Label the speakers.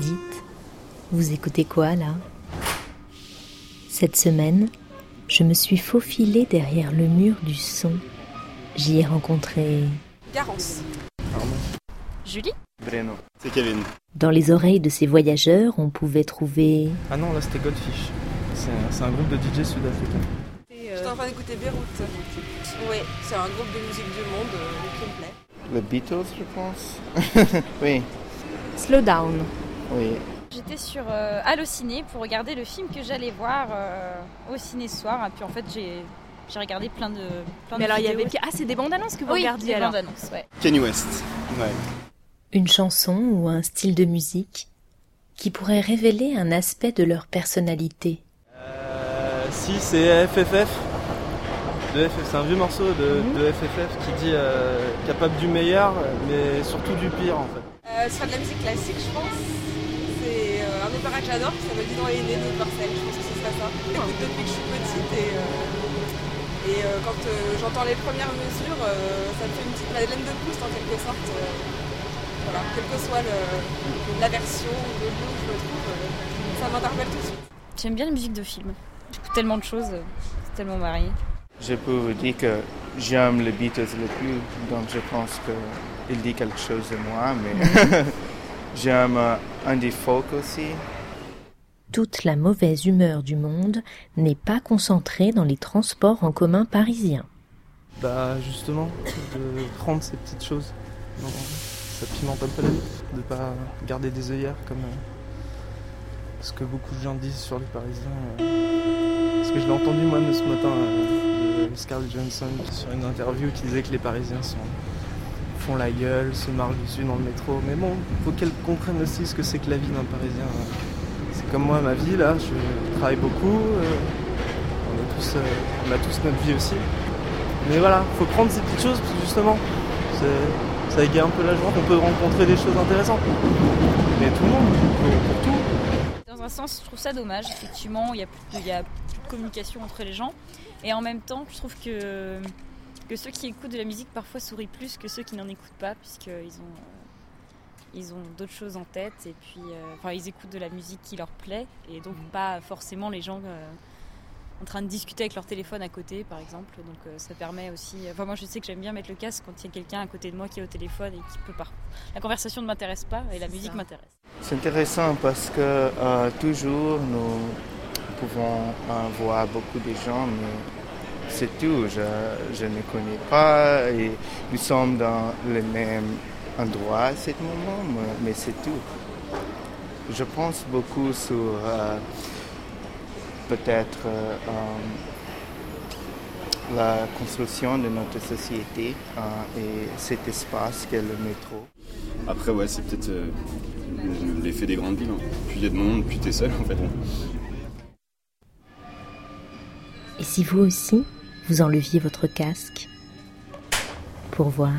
Speaker 1: Dites, vous écoutez quoi là? Cette semaine, je me suis faufilée derrière le mur du son. J'y ai rencontré
Speaker 2: Garance.
Speaker 3: Julie?
Speaker 4: Breno. C'est Kevin.
Speaker 1: Dans les oreilles de ces voyageurs, on pouvait trouver
Speaker 4: Ah non, là c'était Goldfish. C'est un, groupe de DJ sud-africain.
Speaker 2: J'étais en train d'écouter Beyrouth. Oui, c'est un groupe de musique du monde euh, qui me plaît.
Speaker 5: Les Beatles, je pense. oui,
Speaker 3: Slow down.
Speaker 5: Oui.
Speaker 3: J'étais sur euh, Allociné pour regarder le film que j'allais voir euh, au ciné ce soir. Et puis en fait, j'ai j'ai regardé plein de plein
Speaker 6: Mais
Speaker 3: de
Speaker 6: alors, il y avait. Ah, c'est des bandes annonces que vous
Speaker 3: oui,
Speaker 6: regardiez
Speaker 3: des
Speaker 6: alors
Speaker 3: bandes annonces, ouais.
Speaker 4: Kanye West. Ouais.
Speaker 1: une chanson ou un style de musique qui pourrait révéler un aspect de leur personnalité.
Speaker 4: Euh, si, c'est FFF. De FF. C'est un vieux morceau de, de FFF qui dit euh, capable du meilleur, mais surtout du pire en fait.
Speaker 2: Euh, ce sera de la musique classique, je pense. C'est euh, un opéra que j'adore qui s'appelle Didon et Aîné de Marcel. Je pense que ce serait ça. J'écoute depuis que je suis petite et, euh, et euh, quand euh, j'entends les premières mesures, euh, ça me fait une petite Madeleine de Proust en quelque sorte. Euh, voilà, quelle que soit le- la version ou le lieu où je le trouve, euh, ça m'interpelle tout de suite.
Speaker 3: J'aime bien la musique de film. J'écoute tellement de choses, euh, c'est tellement varié.
Speaker 5: Je peux vous dire que j'aime les Beatles le plus, donc je pense qu'il dit quelque chose de moi, mais j'aime Andy Folk aussi.
Speaker 1: Toute la mauvaise humeur du monde n'est pas concentrée dans les transports en commun parisiens.
Speaker 4: Bah justement, de prendre ces petites choses. Non, ça pimente un peu la vie. De pas garder des œillères comme euh, ce que beaucoup de gens disent sur les Parisiens. euh. Parce que je l'ai entendu moi ce matin euh, de Scarlett Johansson sur une interview qui disait que les Parisiens sont, font la gueule, se marchent dessus dans le métro. Mais bon, faut qu'elle comprenne aussi ce que c'est que la vie d'un Parisien. C'est comme moi ma vie là, je travaille beaucoup. euh, euh, on a tous notre vie aussi. Mais voilà, faut prendre ces petites choses parce que justement, ça égaye un peu la joie. On peut rencontrer des choses intéressantes. Mais tout le monde, pour, tout.
Speaker 3: Dans un sens, je trouve ça dommage. Effectivement, il y y a plus de communication entre les gens. Et en même temps, je trouve que, que ceux qui écoutent de la musique parfois sourient plus que ceux qui n'en écoutent pas, puisqu'ils ont, ils ont d'autres choses en tête. Et puis, euh, enfin, ils écoutent de la musique qui leur plaît. Et donc, pas forcément les gens euh, en train de discuter avec leur téléphone à côté, par exemple. Donc, euh, ça permet aussi. Enfin, moi, je sais que j'aime bien mettre le casque quand il y a quelqu'un à côté de moi qui est au téléphone et qui peut pas. La conversation ne m'intéresse pas et la musique m'intéresse.
Speaker 5: C'est intéressant parce que euh, toujours nous pouvons euh, voir beaucoup de gens, mais c'est tout. Je, je ne connais pas et nous sommes dans le même endroit à ce moment, mais, mais c'est tout. Je pense beaucoup sur euh, peut-être euh, la construction de notre société euh, et cet espace qu'est le métro.
Speaker 7: Après, ouais, c'est peut-être euh, l'effet des grandes villes. hein. Plus il y a de monde, plus t'es seul en fait.
Speaker 1: Et si vous aussi, vous enleviez votre casque pour voir